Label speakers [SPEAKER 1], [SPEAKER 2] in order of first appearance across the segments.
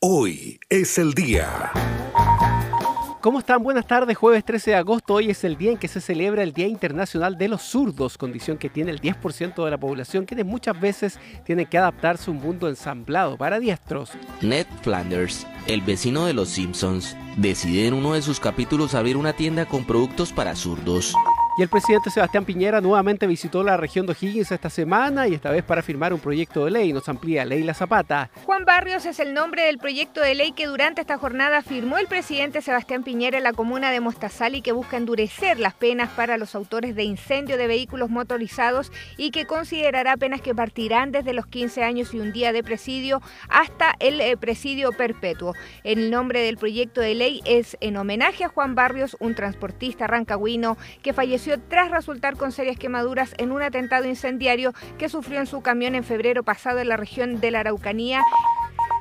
[SPEAKER 1] Hoy es el día.
[SPEAKER 2] ¿Cómo están? Buenas tardes, jueves 13 de agosto. Hoy es el día en que se celebra el Día Internacional de los Zurdos, condición que tiene el 10% de la población, quienes muchas veces tienen que adaptarse a un mundo ensamblado para diestros.
[SPEAKER 3] Ned Flanders, el vecino de los Simpsons, decide en uno de sus capítulos abrir una tienda con productos para zurdos.
[SPEAKER 2] Y el presidente Sebastián Piñera nuevamente visitó la región de O'Higgins esta semana y esta vez para firmar un proyecto de ley. Nos amplía Leila Zapata.
[SPEAKER 4] Juan Barrios es el nombre del proyecto de ley que durante esta jornada firmó el presidente Sebastián Piñera en la comuna de Mostazal y que busca endurecer las penas para los autores de incendio de vehículos motorizados y que considerará penas que partirán desde los 15 años y un día de presidio hasta el eh, presidio perpetuo. El nombre del proyecto de ley es en homenaje a Juan Barrios, un transportista rancagüino que falleció tras resultar con serias quemaduras en un atentado incendiario que sufrió en su camión en febrero pasado en la región de la Araucanía.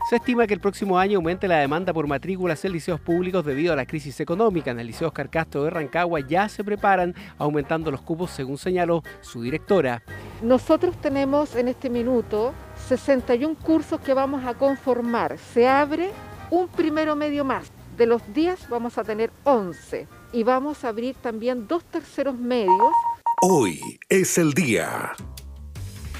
[SPEAKER 2] Se estima que el próximo año aumente la demanda por matrículas en liceos públicos debido a la crisis económica. En el Liceo Oscar Castro de Rancagua ya se preparan aumentando los cupos, según señaló su directora.
[SPEAKER 5] Nosotros tenemos en este minuto 61 cursos que vamos a conformar. Se abre un primero medio más. De los 10 vamos a tener 11 y vamos a abrir también dos terceros medios.
[SPEAKER 1] Hoy es el día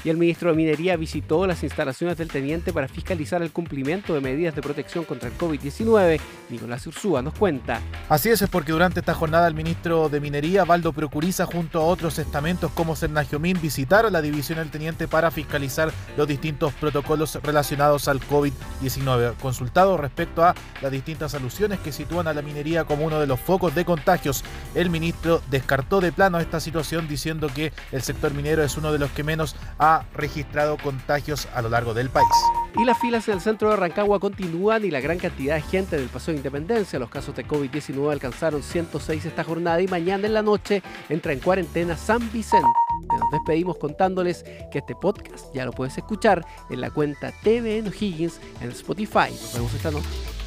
[SPEAKER 2] y el ministro de Minería visitó las instalaciones del teniente para fiscalizar el cumplimiento de medidas de protección contra el COVID-19. Nicolás Ursúa nos cuenta.
[SPEAKER 6] Así es, es porque durante esta jornada el ministro de Minería, Valdo Procuriza, junto a otros estamentos como Cernagiomín, visitaron la división del teniente para fiscalizar los distintos protocolos relacionados al COVID-19. Consultado respecto a las distintas alusiones que sitúan a la minería como uno de los focos de contagios, el ministro descartó de plano esta situación diciendo que el sector minero es uno de los que menos ha registrado contagios a lo largo del país.
[SPEAKER 2] Y las filas en el centro de Rancagua continúan y la gran cantidad de gente del Paso de Independencia. Los casos de COVID-19 alcanzaron 106 esta jornada y mañana en la noche entra en cuarentena San Vicente. Nos despedimos contándoles que este podcast ya lo puedes escuchar en la cuenta TVN O'Higgins en Spotify. Nos vemos esta noche.